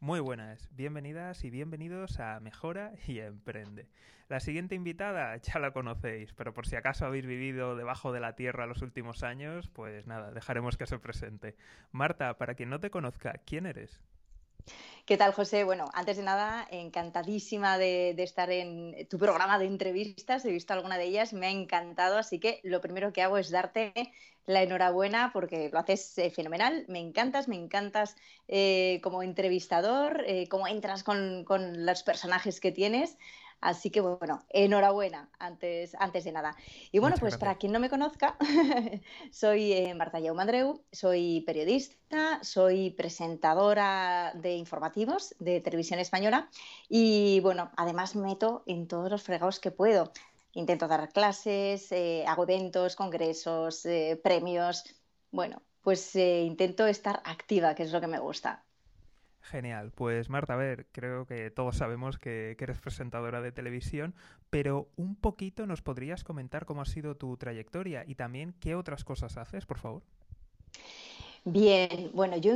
Muy buenas, bienvenidas y bienvenidos a Mejora y Emprende. La siguiente invitada ya la conocéis, pero por si acaso habéis vivido debajo de la tierra los últimos años, pues nada, dejaremos que se presente. Marta, para quien no te conozca, ¿quién eres? ¿Qué tal, José? Bueno, antes de nada, encantadísima de, estar en tu programa de entrevistas. He visto alguna de ellas, me ha encantado, así que lo primero que hago es darte la enhorabuena porque lo haces eh, fenomenal. Me encantas, me encantas eh, como entrevistador, eh, cómo entras con, con los personajes que tienes. Así que bueno, enhorabuena antes, antes de nada. Y bueno, pues para quien no me conozca, soy eh, Marta Yaumandreu, soy periodista, soy presentadora de informativos de televisión española y bueno, además meto en todos los fregados que puedo. Intento dar clases, eh, hago eventos, congresos, eh, premios. Bueno, pues intento estar activa, que es lo que me gusta. Genial. Pues Marta, a ver, creo que todos sabemos que, eres presentadora de televisión, pero un poquito nos podrías comentar cómo ha sido tu trayectoria y también qué otras cosas haces, por favor. Bien, bueno, yo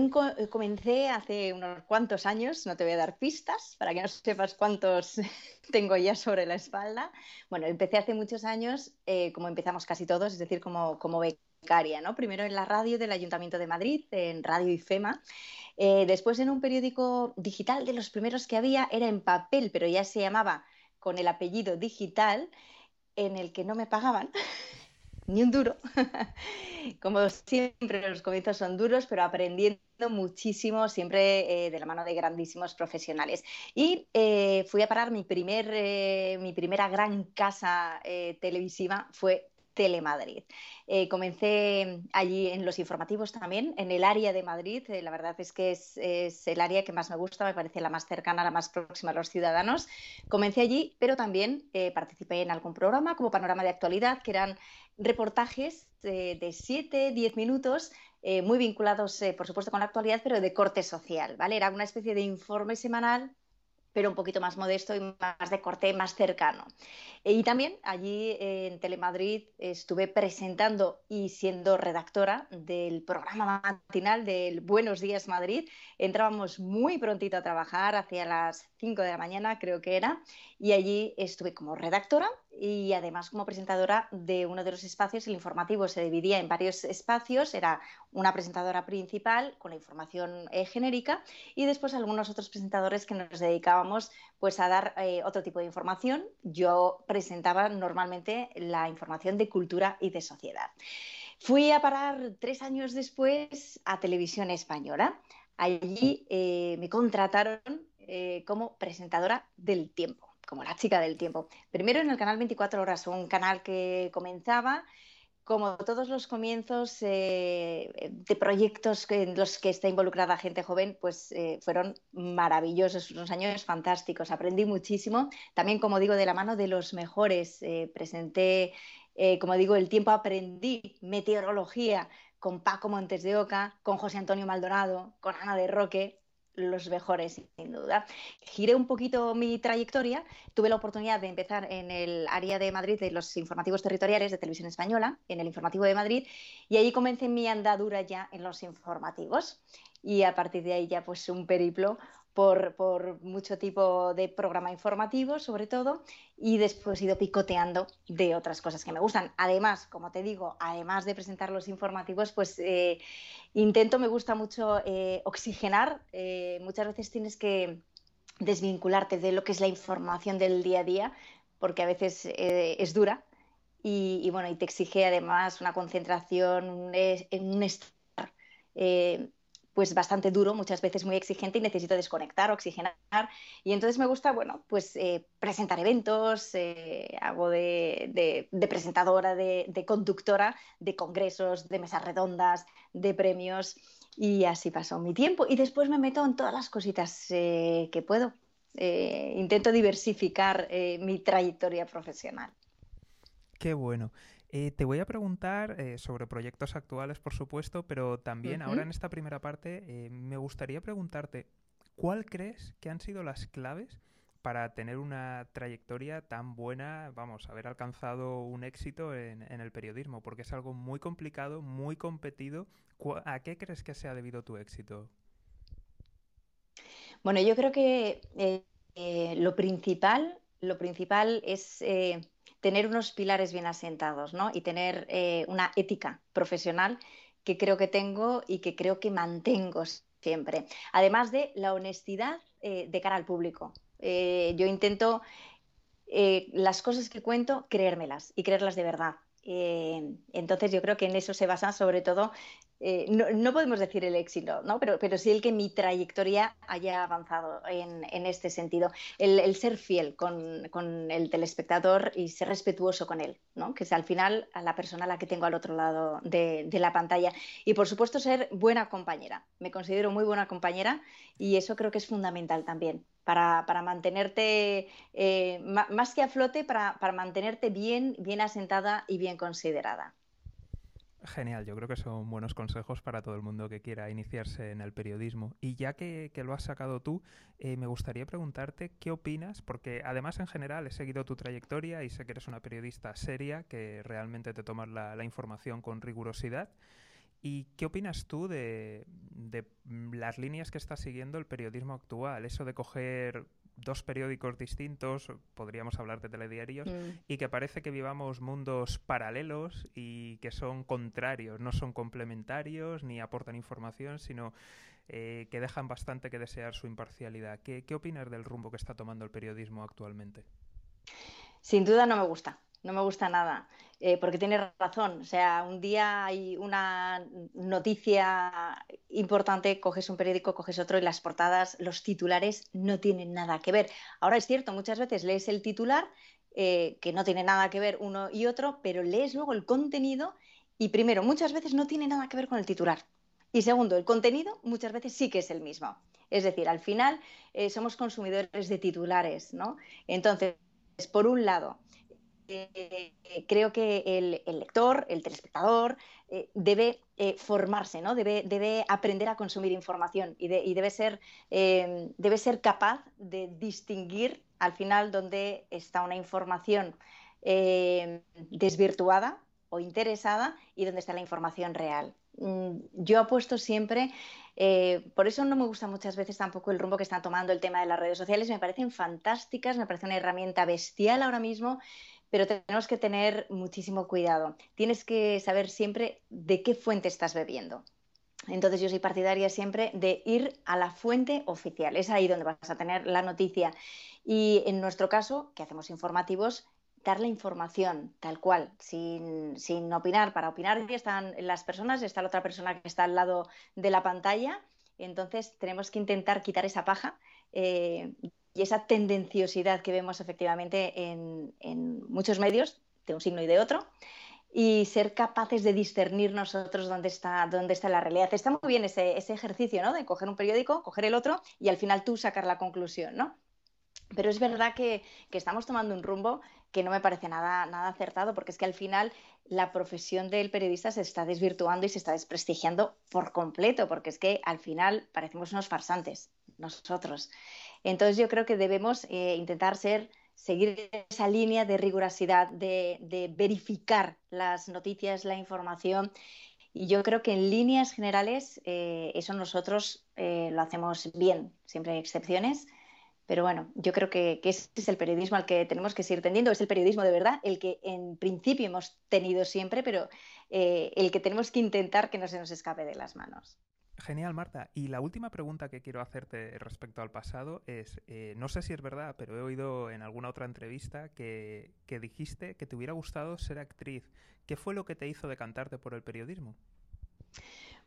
comencé hace unos cuantos años, no te voy a dar pistas para que no sepas cuántos tengo ya sobre la espalda. Bueno, empecé hace muchos años, eh, como empezamos casi todos, es decir, como, como Primero en la radio del Ayuntamiento de Madrid, en Radio IFEMA, eh, después en un periódico digital de los primeros que había, era en papel, pero ya se llamaba con el apellido digital, en el que no me pagaban ni un duro. Como siempre, los comienzos son duros, pero aprendiendo muchísimo, siempre eh, de la mano de grandísimos profesionales. Y eh, fui a parar mi, primer, mi primera gran casa televisiva, fue Telemadrid. Eh, comencé allí en los informativos también, en el área de Madrid. Eh, la verdad es que es, el área que más me gusta, me parece la más cercana, la más próxima a los ciudadanos. Comencé allí, pero también eh, participé en algún programa como Panorama de Actualidad, que eran reportajes de 7, 10 minutos muy vinculados, por supuesto, con la actualidad, pero de corte social, ¿vale? Era una especie de informe semanal pero un poquito más modesto y más de corte más cercano. Y también allí en Telemadrid estuve presentando y siendo redactora del programa matinal del Buenos Días Madrid. Entrábamos muy prontito a trabajar, hacia las 5 de la mañana creo que era, y allí estuve como redactora y además como presentadora de uno de los espacios. El informativo se dividía en varios espacios, era una presentadora principal con la información eh, genérica y después algunos otros presentadores que nos dedicábamos pues a dar eh, otro tipo de información. Yo presentaba normalmente la información de cultura y de sociedad. Fui a parar tres años después a Televisión Española. Allí eh, me contrataron como presentadora del tiempo como la chica del tiempo. Primero en el canal 24 horas, un canal que comenzaba como todos los comienzos eh, de proyectos en los que está involucrada gente joven, pues eh, fueron maravillosos, unos años fantásticos. Aprendí muchísimo, también como digo, de la mano de los mejores. Eh, presenté, como digo, el tiempo aprendí meteorología con Paco Montes de Oca, con José Antonio Maldonado, con Ana de Roque, los mejores, sin duda. Giré un poquito mi trayectoria. Tuve la oportunidad de empezar en el área de Madrid de los informativos territoriales de Televisión Española, en el informativo de Madrid, y ahí comencé mi andadura ya en los informativos. Y a partir de ahí ya pues un periplo por, mucho tipo de programa informativo, sobre todo, y después he ido picoteando de otras cosas que me gustan. Además, como te digo, además de presentar los informativos, pues eh, intento, me gusta mucho eh, oxigenar. Eh, muchas veces tienes que desvincularte de lo que es la información del día a día, porque a veces es dura. Y, bueno, y te exige además una concentración, un, un estar pues bastante duro, muchas veces muy exigente y necesito desconectar, oxigenar. Y entonces me gusta, bueno, pues eh, presentar eventos, eh, hago de, presentadora, de, conductora de congresos, de mesas redondas, de premios y así pasó mi tiempo. Y después me meto en todas las cositas eh, que puedo. intento diversificar mi trayectoria profesional. Qué bueno. Eh, te voy a preguntar eh, sobre proyectos actuales, por supuesto, pero también ahora en esta primera parte eh, me gustaría preguntarte, ¿cuál crees que han sido las claves para tener una trayectoria tan buena, vamos, haber alcanzado un éxito en, en el periodismo? Porque es algo muy complicado, muy competido. ¿A qué crees que se ha debido tu éxito? Bueno, yo creo que lo principal, lo principal es eh, tener unos pilares bien asentados, ¿no? Y tener una ética profesional que creo que tengo y que creo que mantengo siempre. Además de la honestidad de cara al público. yo intento las cosas que cuento creérmelas y creerlas de verdad. entonces yo creo que en eso se basa sobre todo eh, no, podemos decir el éxito, ¿no? pero, pero sí el que mi trayectoria haya avanzado en, este sentido. El, ser fiel con, el telespectador y ser respetuoso con él, ¿no? que es al final a la persona a la que tengo al otro lado de, la pantalla. Y por supuesto ser buena compañera. Me considero muy buena compañera y eso creo que es fundamental también. Para, mantenerte eh, más que a flote, para, para mantenerte bien, bien asentada y bien considerada. Genial, yo creo que son buenos consejos para todo el mundo que quiera iniciarse en el periodismo. Y ya que, lo has sacado tú, eh, me gustaría preguntarte qué opinas, porque además en general he seguido tu trayectoria y sé que eres una periodista seria, que realmente te tomas la, información con rigurosidad. ¿Y qué opinas tú de, de, las líneas que está siguiendo el periodismo actual? Eso de coger dos periódicos distintos, podríamos hablar de telediarios, mm. y que parece que vivamos mundos paralelos y que son contrarios, no son complementarios ni aportan información, sino eh, que dejan bastante que desear su imparcialidad. ¿Qué, ¿Qué opinas del rumbo que está tomando el periodismo actualmente? Sin duda no me gusta no me gusta nada, eh, porque tienes razón. O sea, un día hay una noticia importante, coges un periódico, coges otro y las portadas, los titulares no tienen nada que ver. Ahora es cierto, muchas veces lees el titular, eh, que no tiene nada que ver uno y otro, pero lees luego el contenido y primero, muchas veces no tiene nada que ver con el titular. Y segundo, el contenido muchas veces sí que es el mismo. Es decir, al final eh, somos consumidores de titulares, ¿no? Entonces, por un lado, eh, creo que el, lector, el telespectador, eh, debe eh, formarse, ¿no? Debe, debe, aprender a consumir información y, debe, ser, debe ser capaz de distinguir al final dónde está una información desvirtuada o interesada y dónde está la información real. Mm, yo apuesto siempre por eso no me gusta muchas veces tampoco el rumbo que están tomando el tema de las redes sociales. Me parecen fantásticas, me parece una herramienta bestial ahora mismo, pero tenemos que tener muchísimo cuidado. Tienes que saber siempre de qué fuente estás bebiendo. Entonces yo soy partidaria siempre de ir a la fuente oficial. Es ahí donde vas a tener la noticia. Y en nuestro caso, que hacemos informativos, dar la información tal cual, sin, opinar. Para opinar están las personas, está la otra persona que está al lado de la pantalla. Entonces tenemos que intentar quitar esa paja. Eh, y esa tendenciosidad que vemos efectivamente en, muchos medios, de un signo y de otro, y ser capaces de discernir nosotros dónde está, dónde está la realidad. Está muy bien ese, ejercicio, ¿no? De coger un periódico, coger el otro y al final tú sacar la conclusión, ¿no? Pero es verdad que, estamos tomando un rumbo que no me parece nada, nada acertado, porque es que al final la profesión del periodista se está desvirtuando y se está desprestigiando por completo, porque es que al final parecemos unos farsantes, nosotros. Entonces yo creo que debemos eh, intentar seguir esa línea de rigurosidad, de, verificar las noticias, la información. Y yo creo que en líneas generales eh, eso nosotros eh, lo hacemos bien. Siempre hay excepciones. Pero bueno, yo creo que, ese es el periodismo al que tenemos que seguir tendiendo. Es el periodismo de verdad, el que en principio hemos tenido siempre, pero el que tenemos que intentar que no se nos escape de las manos. Genial, Marta. Y la última pregunta que quiero hacerte respecto al pasado es, eh, no sé si es verdad, pero he oído en alguna otra entrevista que, que dijiste que te hubiera gustado ser actriz. ¿Qué fue lo que te hizo decantarte por el periodismo?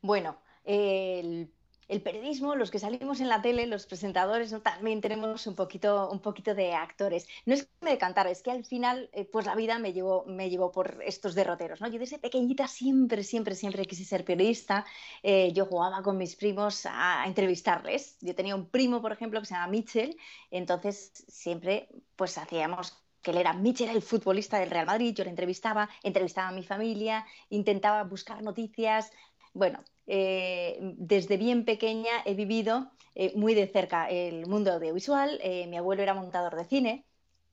Bueno, el el periodismo, los que salimos en la tele, los presentadores, también tenemos un poquito, un poquito de actores. No es que me decantara, es que al final, eh, pues la vida me llevó, me llevó por estos derroteros. ¿no? Yo desde pequeñita siempre, siempre, siempre quise ser periodista. Eh, yo jugaba con mis primos a, entrevistarles. Yo tenía un primo, por ejemplo, que se llama Mitchell, entonces siempre pues hacíamos que él era Mitchell, el futbolista del Real Madrid, yo le entrevistaba, entrevistaba a mi familia, intentaba buscar noticias, bueno, eh, desde bien pequeña he vivido eh, muy de cerca el mundo audiovisual. Eh, mi abuelo era montador de cine.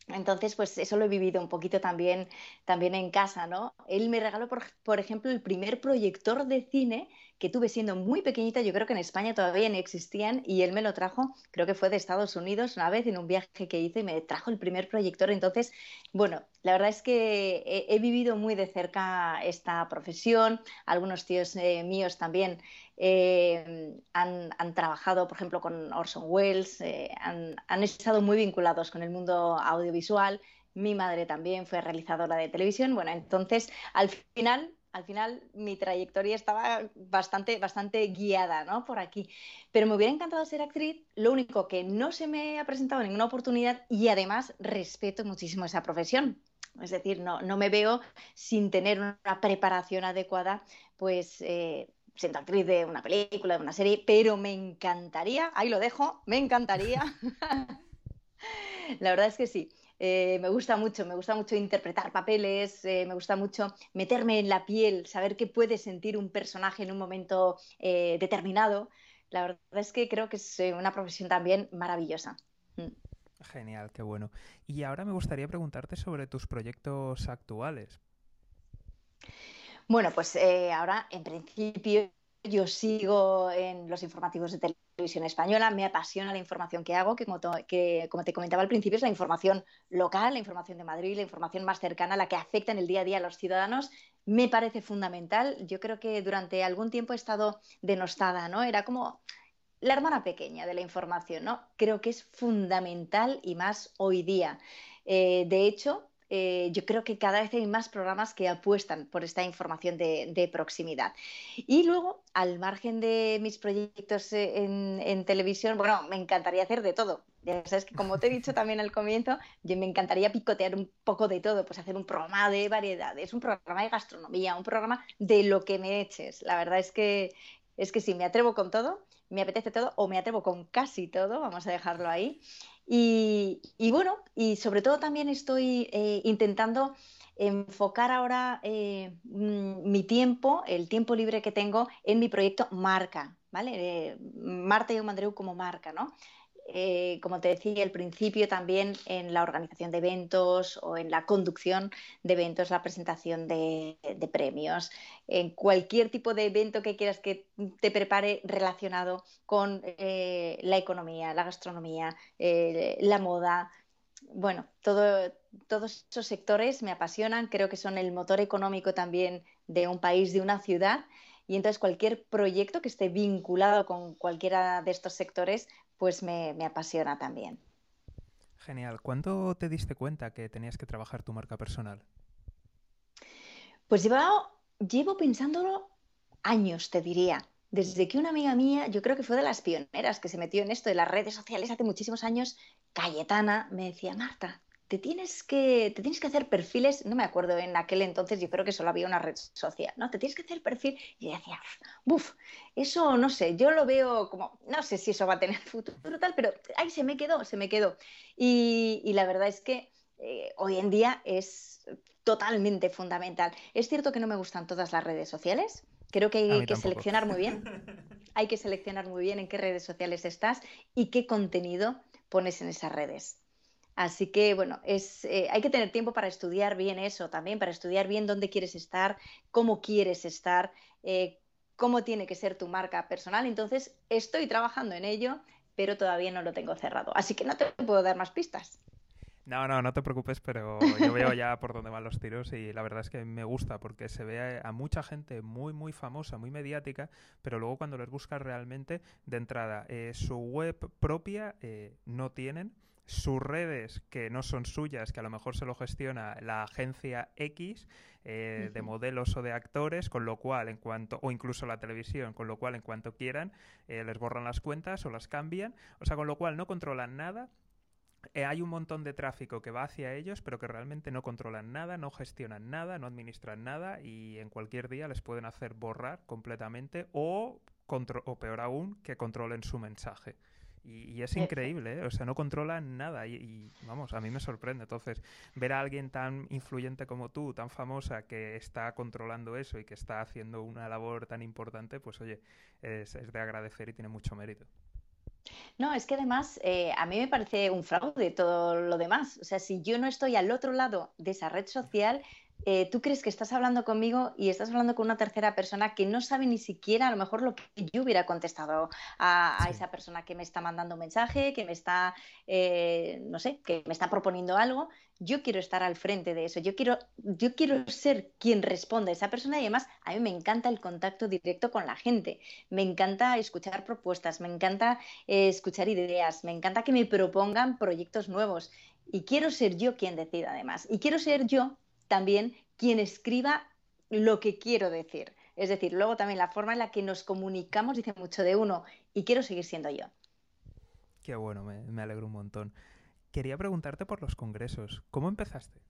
Entonces, pues eso lo he vivido un poquito también, también en casa, ¿no? Él me regaló, por, ejemplo, el primer proyector de cine que tuve siendo muy pequeñita, yo creo que en España todavía no existían, y él me lo trajo, creo que fue de Estados Unidos una vez en un viaje que hice y me trajo el primer proyector. Entonces, bueno, la verdad es que he, vivido muy de cerca esta profesión, algunos tíos eh, míos también eh, han, trabajado, por ejemplo, con Orson Welles, eh, han, han, estado muy vinculados con el mundo audiovisual. Mi madre también fue realizadora de televisión. Bueno, entonces, al final, al final mi trayectoria estaba bastante, bastante guiada ¿no? por aquí. Pero me hubiera encantado ser actriz, lo único que no se me ha presentado ninguna oportunidad y además respeto muchísimo esa profesión. Es decir, no, no me veo sin tener una preparación adecuada, pues eh, siendo actriz de una película, de una serie, pero me encantaría, ahí lo dejo, me encantaría. La verdad es que sí. Eh, me gusta mucho, me gusta mucho interpretar papeles, eh, me gusta mucho meterme en la piel, saber qué puede sentir un personaje en un momento eh, determinado. La verdad es que creo que es una profesión también maravillosa. Mm. Genial, qué bueno. Y ahora me gustaría preguntarte sobre tus proyectos actuales. Bueno, pues ahora en principio yo sigo en los informativos de televisión española, me apasiona la información que hago, que como, te comentaba al principio es la información local, la información de Madrid, la información más cercana, la que afecta en el día a día a los ciudadanos, me parece fundamental. Yo creo que durante algún tiempo he estado denostada, ¿no? Era como la hermana pequeña de la información, ¿no? Creo que es fundamental y más hoy día. Eh, de hecho, eh, yo creo que cada vez hay más programas que apuestan por esta información de, proximidad. Y luego, al margen de mis proyectos eh, en, televisión, bueno, me encantaría hacer de todo. Ya sabes que, como te he dicho también al comienzo, yo me encantaría picotear un poco de todo, pues hacer un programa de variedades, un programa de gastronomía, un programa de lo que me eches. La verdad es que, es que sí, me atrevo con todo me apetece todo o me atrevo con casi todo, vamos a dejarlo ahí. Y, bueno, y sobre todo también estoy eh, intentando enfocar ahora eh, mm, mi tiempo, el tiempo libre que tengo en mi proyecto Marca, ¿vale? Marta y Andreu como marca, ¿no? Eh, como te decía al principio, también en la organización de eventos o en la conducción de eventos, la presentación de, premios, en cualquier tipo de evento que quieras que te prepare relacionado con eh, la economía, la gastronomía, eh, la moda. Bueno, todos esos sectores me apasionan, creo que son el motor económico también de un país, de una ciudad. Y entonces cualquier proyecto que esté vinculado con cualquiera de estos sectores, pues me, apasiona también. Genial. ¿Cuándo te diste cuenta que tenías que trabajar tu marca personal? Pues llevo, llevo pensándolo años, te diría. Desde que una amiga mía, yo creo que fue de las pioneras que se metió en esto de las redes sociales hace muchísimos años, Cayetana, me decía, Marta, te tienes que, te tienes que hacer perfiles, no me acuerdo en aquel entonces, yo creo que solo había una red social, ¿no? Te tienes que hacer perfil y yo decía, buf, eso no sé, yo lo veo como, no sé si eso va a tener futuro tal, pero ahí se me quedó, se me quedó. Y, la verdad es que eh, hoy en día es totalmente fundamental. Es cierto que no me gustan todas las redes sociales, creo que hay que seleccionar muy bien, hay que seleccionar muy bien en qué redes sociales estás y qué contenido pones en esas redes. Así que, bueno, es, eh, hay que tener tiempo para estudiar bien eso también, para estudiar bien dónde quieres estar, cómo quieres estar, eh, cómo tiene que ser tu marca personal. Entonces, estoy trabajando en ello, pero todavía no lo tengo cerrado. Así que no te puedo dar más pistas. No, no, no te preocupes, pero yo veo ya por dónde van los tiros y la verdad es que me gusta porque se ve a mucha gente muy, muy famosa, muy mediática, pero luego cuando les buscas realmente, de entrada, eh, su web propia no tienen sus redes que no son suyas, que a lo mejor se lo gestiona la agencia X eh, de modelos o de actores, con lo cual en cuanto, o incluso la televisión, con lo cual en cuanto quieran eh, les borran las cuentas o las cambian, o sea, con lo cual no controlan nada. Eh, hay un montón de tráfico que va hacia ellos, pero que realmente no controlan nada, no gestionan nada, no administran nada y en cualquier día les pueden hacer borrar completamente o, o peor aún, que controlen su mensaje. Y, es increíble, ¿eh? o sea, no controlan nada y, vamos, a mí me sorprende. Entonces, ver a alguien tan influyente como tú, tan famosa, que está controlando eso y que está haciendo una labor tan importante, pues oye, es, de agradecer y tiene mucho mérito. No, es que además eh, a mí me parece un fraude todo lo demás. O sea, si yo no estoy al otro lado de esa red social, eh, tú crees que estás hablando conmigo y estás hablando con una tercera persona que no sabe ni siquiera a lo mejor lo que yo hubiera contestado a, esa persona que me está mandando un mensaje, que me está, eh, no sé, que me está proponiendo algo. Yo quiero estar al frente de eso, yo quiero, yo quiero ser quien responda a esa persona y además a mí me encanta el contacto directo con la gente, me encanta escuchar propuestas, me encanta eh, escuchar ideas, me encanta que me propongan proyectos nuevos y quiero ser yo quien decida además. Y quiero ser yo también quien escriba lo que quiero decir. Es decir, luego también la forma en la que nos comunicamos dice mucho de uno y quiero seguir siendo yo. Qué bueno, me, alegro un montón. Quería preguntarte por los congresos. ¿Cómo empezaste?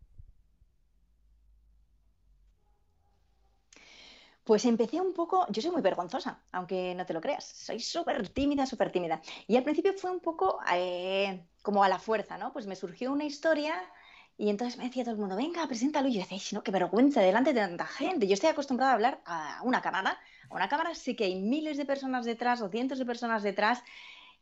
Pues empecé un poco, yo soy muy vergonzosa, aunque no te lo creas, soy súper tímida, súper tímida. Y al principio fue un poco eh, como a la fuerza, ¿no? Pues me surgió una historia y entonces me decía todo el mundo, venga, preséntalo. Y yo decía, qué vergüenza delante de tanta gente. Yo estoy acostumbrada a hablar a una cámara. A una cámara sí que hay miles de personas detrás o cientos de personas detrás.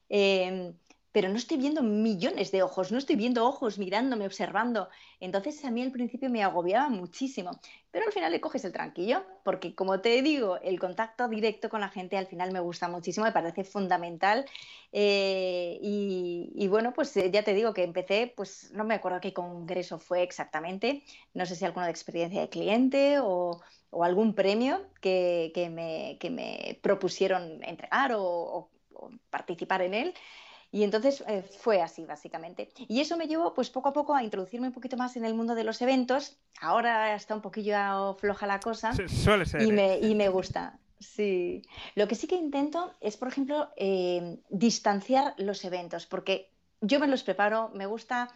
Eh, pero no estoy viendo millones de ojos, no estoy viendo ojos mirándome, observando. Entonces a mí al principio me agobiaba muchísimo, pero al final le coges el tranquillo, porque como te digo, el contacto directo con la gente al final me gusta muchísimo, me parece fundamental. Eh, y, bueno, pues eh, ya te digo que empecé, pues no me acuerdo qué congreso fue exactamente, no sé si alguno de experiencia de cliente o, algún premio que, me, propusieron entregar o participar en él. Y entonces eh, fue así, básicamente. Y eso me llevó, pues poco a poco, a introducirme un poquito más en el mundo de los eventos. Ahora está un poquillo floja la cosa. suele ser. Y me, ¿eh? y me gusta. Sí. Lo que sí que intento es, por ejemplo, eh, distanciar los eventos, porque yo me los preparo, me gusta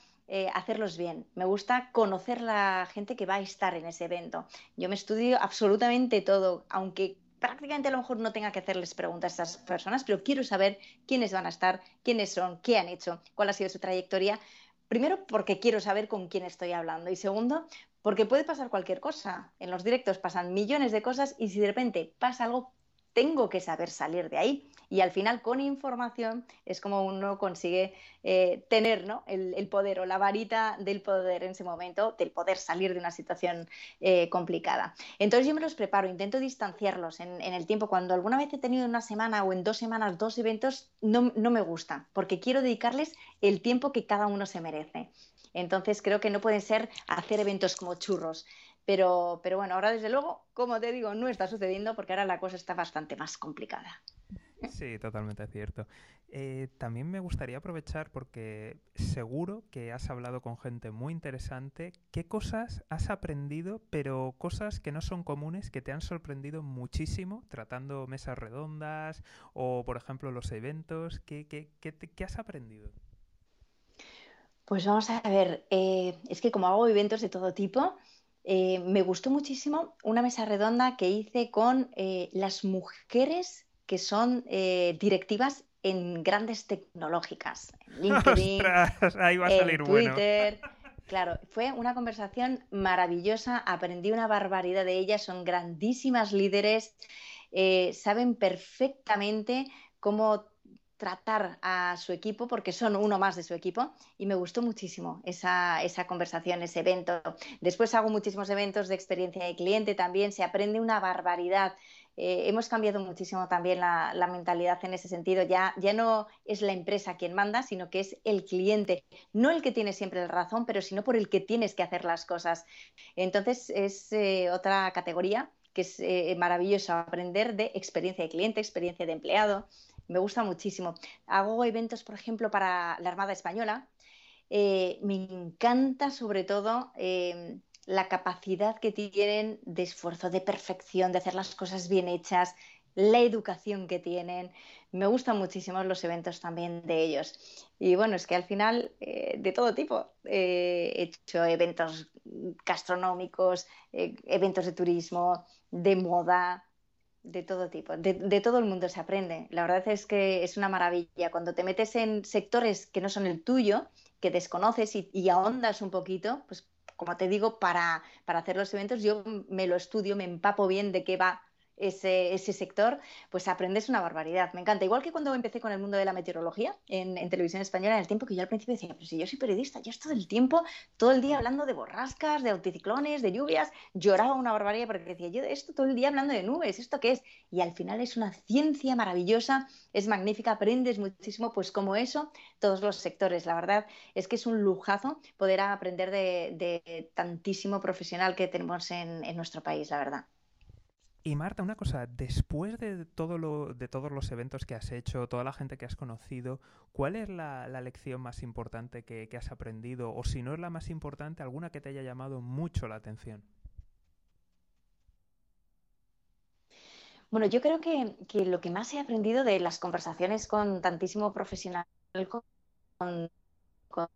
hacerlos bien. Me gusta conocer la gente que va a estar en ese evento. Yo me estudio absolutamente todo, aunque prácticamente a lo mejor no tenga que hacerles preguntas a esas personas, pero quiero saber quiénes van a estar, quiénes son, qué han hecho, cuál ha sido su trayectoria. Primero, porque quiero saber con quién estoy hablando. Y segundo, porque puede pasar cualquier cosa. En los directos pasan millones de cosas y si de repente pasa algo, tengo que saber salir de ahí y al final con información es como uno consigue eh, tener el, poder o la varita del poder en ese momento, del poder salir de una situación eh, complicada. Entonces yo me los preparo, intento distanciarlos en, el tiempo. Cuando alguna vez he tenido una semana o en dos semanas dos eventos, no, no me gusta, porque quiero dedicarles el tiempo que cada uno se merece. Entonces creo que no pueden ser hacer eventos como churros. Pero, pero bueno, ahora desde luego, como te digo, no está sucediendo porque ahora la cosa está bastante más complicada. Sí, totalmente cierto. Eh, también me gustaría aprovechar porque seguro que has hablado con gente muy interesante. ¿Qué cosas has aprendido, pero cosas que no son comunes, que te han sorprendido muchísimo tratando mesas redondas o, por ejemplo, los eventos? ¿Qué, qué, has aprendido? Pues vamos a ver, eh, es que como hago eventos de todo tipo, eh, me gustó muchísimo una mesa redonda que hice con las mujeres que son eh, directivas en grandes tecnológicas, en LinkedIn, ahí va a salir en Twitter. Claro, fue una conversación maravillosa, aprendí una barbaridad de ellas, son grandísimas líderes, eh, saben perfectamente cómo tratar a su equipo porque son uno más de su equipo y me gustó muchísimo esa, esa, conversación, ese evento. Después hago muchísimos eventos de experiencia de cliente también, se aprende una barbaridad. Eh, hemos cambiado muchísimo también la, mentalidad en ese sentido. Ya, ya no es la empresa quien manda, sino que es el cliente. No el que tiene siempre la razón, pero sino por el que tienes que hacer las cosas. Entonces es eh, otra categoría que es eh, maravilloso aprender de experiencia de cliente, experiencia de empleado. Me gusta muchísimo. Hago eventos, por ejemplo, para la Armada Española. me encanta sobre todo la capacidad que tienen de esfuerzo, de perfección, de hacer las cosas bien hechas, la educación que tienen. Me gustan muchísimo los eventos también de ellos. Y bueno, es que al final, eh, de todo tipo, eh, he hecho eventos gastronómicos, eh, eventos de turismo, de moda, de todo tipo. De, todo el mundo se aprende. La verdad es que es una maravilla. Cuando te metes en sectores que no son el tuyo, que desconoces y, y ahondas un poquito, pues como te digo, para, hacer los eventos yo me lo estudio, me empapo bien de qué va ese, sector, pues aprendes una barbaridad. Me encanta. Igual que cuando empecé con el mundo de la meteorología en, televisión española, en el tiempo que yo al principio decía, pero si yo soy periodista, yo estoy todo el tiempo, todo el día hablando de borrascas, de anticiclones, de lluvias, lloraba una barbaridad porque decía, yo esto todo el día hablando de nubes, ¿esto qué es? Y al final es una ciencia maravillosa, es magnífica, aprendes muchísimo, pues como eso, todos los sectores. La verdad es que es un lujazo poder aprender de, tantísimo profesional que tenemos en nuestro país, la verdad. Y Marta, una cosa, después de, todo lo, de todos los eventos que has hecho, toda la gente que has conocido, ¿cuál es la, lección más importante que, has aprendido? O si no es la más importante, alguna que te haya llamado mucho la atención. Bueno, yo creo que, lo que más he aprendido de las conversaciones con tantísimo profesional, con, con,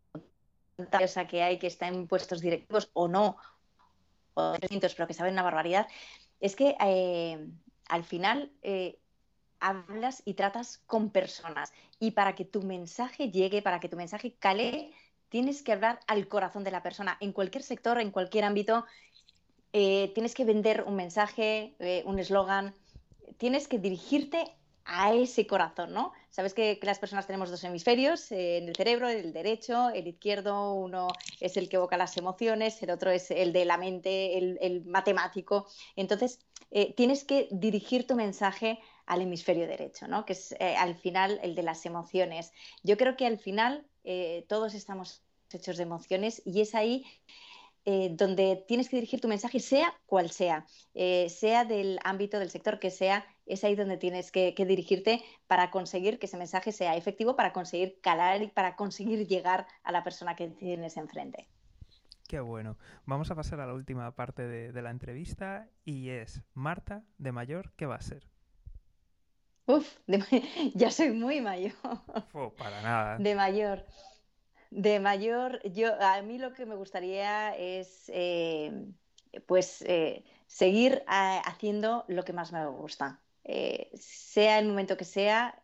tanta que hay que está en puestos directivos o no, o distintos, pero que saben una barbaridad, es que eh, al final eh, hablas y tratas con personas y para que tu mensaje llegue, para que tu mensaje cale, tienes que hablar al corazón de la persona. En cualquier sector, en cualquier ámbito, eh, tienes que vender un mensaje, un eslogan, tienes que dirigirte a ese corazón, ¿no? Sabes que, las personas tenemos dos hemisferios eh, en el cerebro, el derecho, el izquierdo, uno es el que evoca las emociones, el otro es el de la mente, el, matemático. Entonces, eh, tienes que dirigir tu mensaje al hemisferio derecho, ¿no? Que es eh, al final el de las emociones. Yo creo que al final todos estamos hechos de emociones y es ahí donde tienes que dirigir tu mensaje, sea cual sea, sea del ámbito del sector que sea, es ahí donde tienes que, dirigirte para conseguir que ese mensaje sea efectivo, para conseguir calar y para conseguir llegar a la persona que tienes enfrente. Qué bueno. Vamos a pasar a la última parte de, la entrevista y es Marta de mayor, ¿qué va a ser? Uf, ya soy muy mayor. para nada. De mayor. De mayor, yo a mí lo que me gustaría es eh, pues eh, seguir eh, haciendo lo que más me gusta. Sea el momento que sea,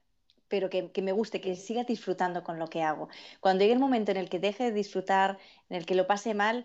pero que, me guste, que siga disfrutando con lo que hago. Cuando llegue el momento en el que deje de disfrutar, en el que lo pase mal,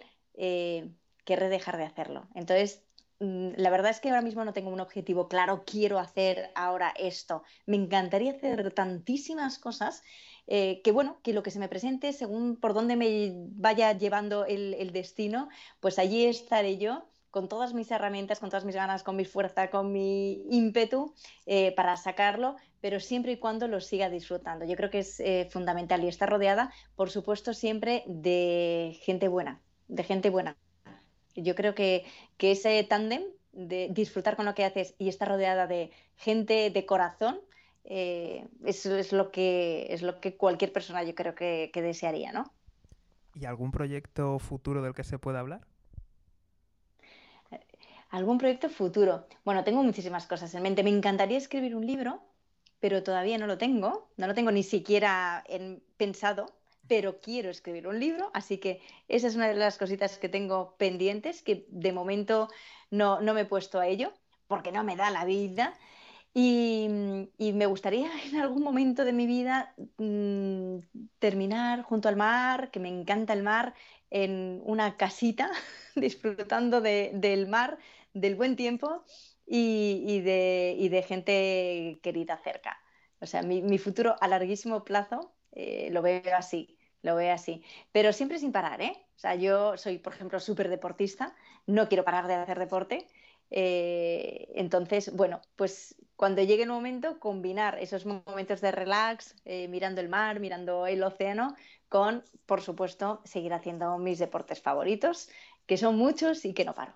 querré dejar de hacerlo. Entonces, mm, la verdad es que ahora mismo no tengo un objetivo claro, quiero hacer ahora esto. Me encantaría hacer tantísimas cosas eh, que bueno, que lo que se me presente, según por dónde me vaya llevando el, destino, pues allí estaré yo con todas mis herramientas, con todas mis ganas, con mi fuerza, con mi ímpetu eh, para sacarlo, pero siempre y cuando lo siga disfrutando. Yo creo que es eh, fundamental y está rodeada, por supuesto, siempre de gente buena, de gente buena. Yo creo que, que ese tándem de disfrutar con lo que haces y estar rodeada de gente de corazón, eh, es lo, que, es lo que cualquier persona yo creo que, desearía, ¿no? ¿Y algún proyecto futuro del que se pueda hablar? ¿Algún proyecto futuro? Bueno, tengo muchísimas cosas en mente. Me encantaría escribir un libro, pero todavía no lo tengo. No lo tengo ni siquiera pensado, pero quiero escribir un libro. Así que esa es una de las cositas que tengo pendientes, que de momento no, no me he puesto a ello, porque no me da la vida. Y, me gustaría en algún momento de mi vida mm, terminar junto al mar, que me encanta el mar, en una casita, disfrutando del mar, del buen tiempo y, de, gente querida cerca. O sea, mi, futuro a larguísimo plazo eh, lo veo así, lo veo así. Pero siempre sin parar, ¿eh? O sea, yo soy, por ejemplo, súper deportista, no quiero parar de hacer deporte. Eh, entonces, bueno, pues cuando llegue el momento, combinar esos momentos de relax, eh, mirando el mar, mirando el océano, con, por supuesto, seguir haciendo mis deportes favoritos, que son muchos y que no paro.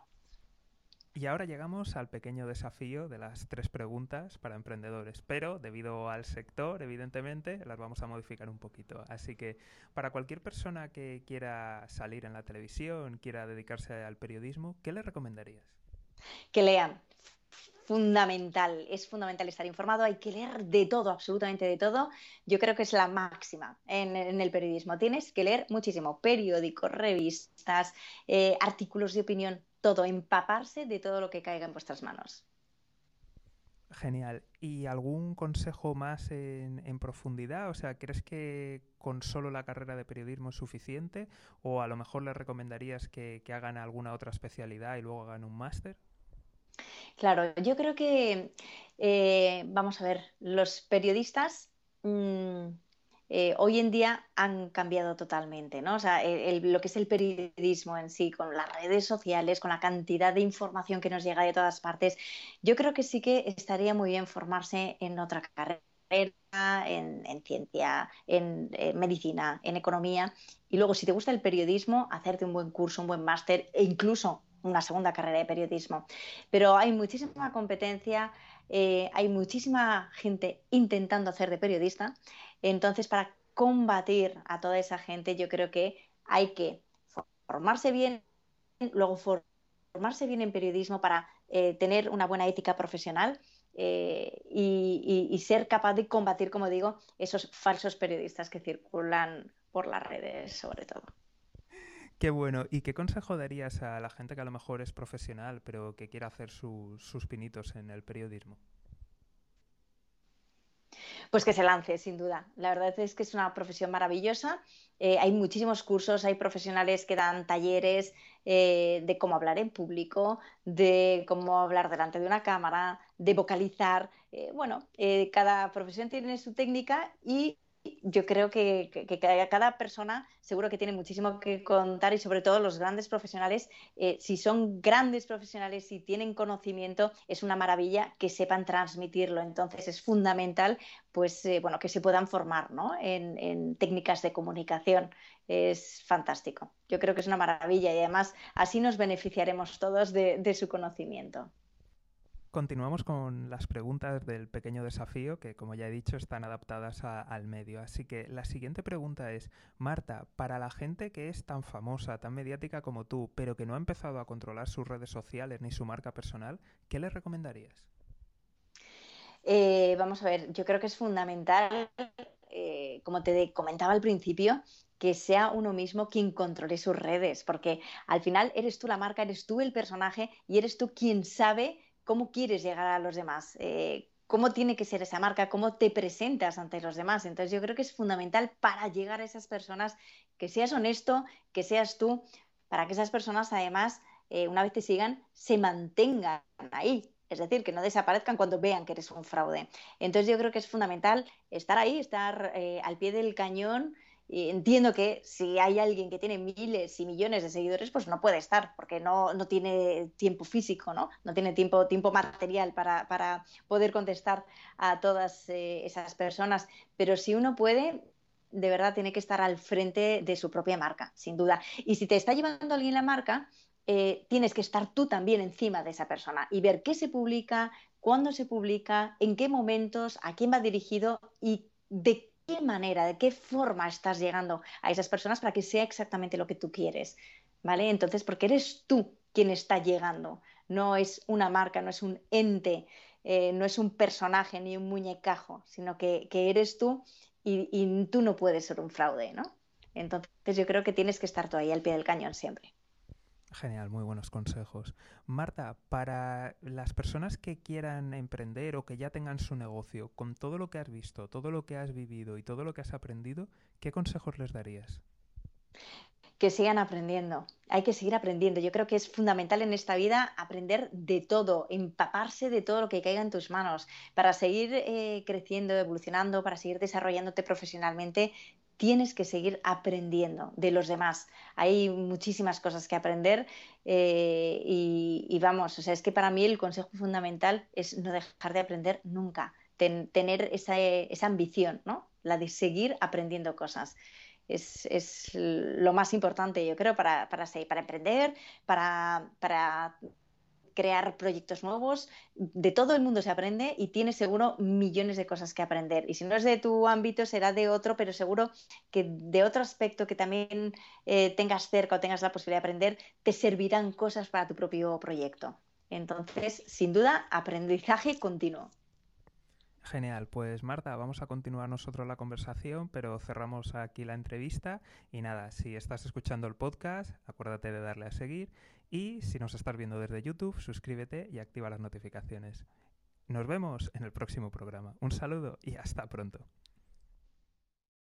Y ahora llegamos al pequeño desafío de las tres preguntas para emprendedores, pero debido al sector, evidentemente, las vamos a modificar un poquito. Así que para cualquier persona que quiera salir en la televisión, quiera dedicarse al periodismo, ¿qué le recomendarías? Que lean, fundamental, es fundamental estar informado, hay que leer de todo, absolutamente de todo. Yo creo que es la máxima en, el periodismo. Tienes que leer muchísimo, periódicos, revistas, eh, artículos de opinión, todo, empaparse de todo lo que caiga en vuestras manos. Genial. ¿Y algún consejo más en, profundidad? O sea, ¿crees que con solo la carrera de periodismo es suficiente? ¿O a lo mejor les recomendarías que hagan alguna otra especialidad y luego hagan un máster? Claro, yo creo que, eh, vamos a ver, los periodistas mm, eh, hoy en día han cambiado totalmente, ¿no? O sea, lo que es el periodismo en sí, con las redes sociales, con la cantidad de información que nos llega de todas partes, yo creo que sí que estaría muy bien formarse en otra carrera en, ciencia, en, medicina, en economía. Y luego, si te gusta el periodismo, hacerte un buen curso, un buen máster e incluso una segunda carrera de periodismo. Pero hay muchísima competencia, eh, hay muchísima gente intentando hacer de periodista. Entonces, para combatir a toda esa gente, yo creo que hay que formarse bien, luego formarse bien en periodismo para eh, tener una buena ética profesional eh, y, ser capaz de combatir, como digo, esos falsos periodistas que circulan por las redes, sobre todo. Qué bueno. ¿Y qué consejo darías a la gente que a lo mejor es profesional, pero que quiera hacer sus pinitos en el periodismo? Pues que se lance, sin duda. La verdad es que es una profesión maravillosa. Eh, hay muchísimos cursos, hay profesionales que dan talleres eh, de cómo hablar en público, de cómo hablar delante de una cámara, de vocalizar. Eh, bueno, cada profesión tiene su técnica y yo creo que, cada persona seguro que tiene muchísimo que contar y sobre todo los grandes profesionales, eh, si son grandes profesionales y tienen conocimiento, es una maravilla que sepan transmitirlo. Entonces es fundamental pues, eh, bueno, que se puedan formar en, técnicas de comunicación. Es fantástico. Yo creo que es una maravilla y además así nos beneficiaremos todos de su conocimiento. Continuamos con las preguntas del pequeño desafío que, como ya he dicho, están adaptadas al medio. Así que la siguiente pregunta es, Marta, para la gente que es tan famosa, tan mediática como tú, pero que no ha empezado a controlar sus redes sociales ni su marca personal, ¿qué les recomendarías? Eh, vamos a ver, yo creo que es fundamental, eh, como te comentaba al principio, que sea uno mismo quien controle sus redes, porque al final eres tú la marca, eres tú el personaje y eres tú quien sabe cómo quieres llegar a los demás, eh, cómo tiene que ser esa marca, cómo te presentas ante los demás. Entonces yo creo que es fundamental para llegar a esas personas que seas honesto, que seas tú, para que esas personas además, eh, una vez te sigan, se mantengan ahí. Es decir, que no desaparezcan cuando vean que eres un fraude. Entonces yo creo que es fundamental estar ahí, estar eh, al pie del cañón, entiendo que si hay alguien que tiene miles y millones de seguidores, pues no puede estar, porque no, no tiene tiempo físico, ¿no? No tiene tiempo, tiempo material para, para poder contestar a todas eh, esas personas. Pero si uno puede, de verdad tiene que estar al frente de su propia marca, sin duda. Y si te está llevando alguien la marca, eh, tienes que estar tú también encima de esa persona y ver qué se publica, cuándo se publica, en qué momentos, a quién va dirigido y de qué manera, de qué forma estás llegando a esas personas para que sea exactamente lo que tú quieres, ¿vale? Entonces, porque eres tú quien está llegando, no es una marca, no es un ente, eh, no es un personaje ni un muñecajo, sino que, eres tú y, y, tú no puedes ser un fraude, ¿no? Entonces yo creo que tienes que estar tú ahí al pie del cañón siempre. Genial, muy buenos consejos. Marta, para las personas que quieran emprender o que ya tengan su negocio, con todo lo que has visto, todo lo que has vivido y todo lo que has aprendido, ¿qué consejos les darías? que sigan aprendiendo. Hay que seguir aprendiendo. Yo creo que es fundamental en esta vida aprender de todo, empaparse de todo lo que caiga en tus manos. Para seguir eh, creciendo, evolucionando, para seguir desarrollándote profesionalmente, tienes que seguir aprendiendo de los demás. Hay muchísimas cosas que aprender eh, y, vamos, o sea, es que para mí el consejo fundamental es no dejar de aprender nunca, tener esa, ambición, ¿no? La de seguir aprendiendo cosas. Es, lo más importante, yo creo, para, para, para emprender, para, para crear proyectos nuevos. De todo el mundo se aprende y tienes seguro millones de cosas que aprender. Y si no es de tu ámbito, será de otro, pero seguro que de otro aspecto que también eh, tengas cerca o tengas la posibilidad de aprender, te servirán cosas para tu propio proyecto. Entonces, sin duda, aprendizaje continuo. Genial, pues Marta, vamos a continuar nosotros la conversación, pero cerramos aquí la entrevista y nada, si estás escuchando el podcast, acuérdate de darle a seguir y si nos estás viendo desde YouTube, suscríbete y activa las notificaciones. Nos vemos en el próximo programa. Un saludo y hasta pronto.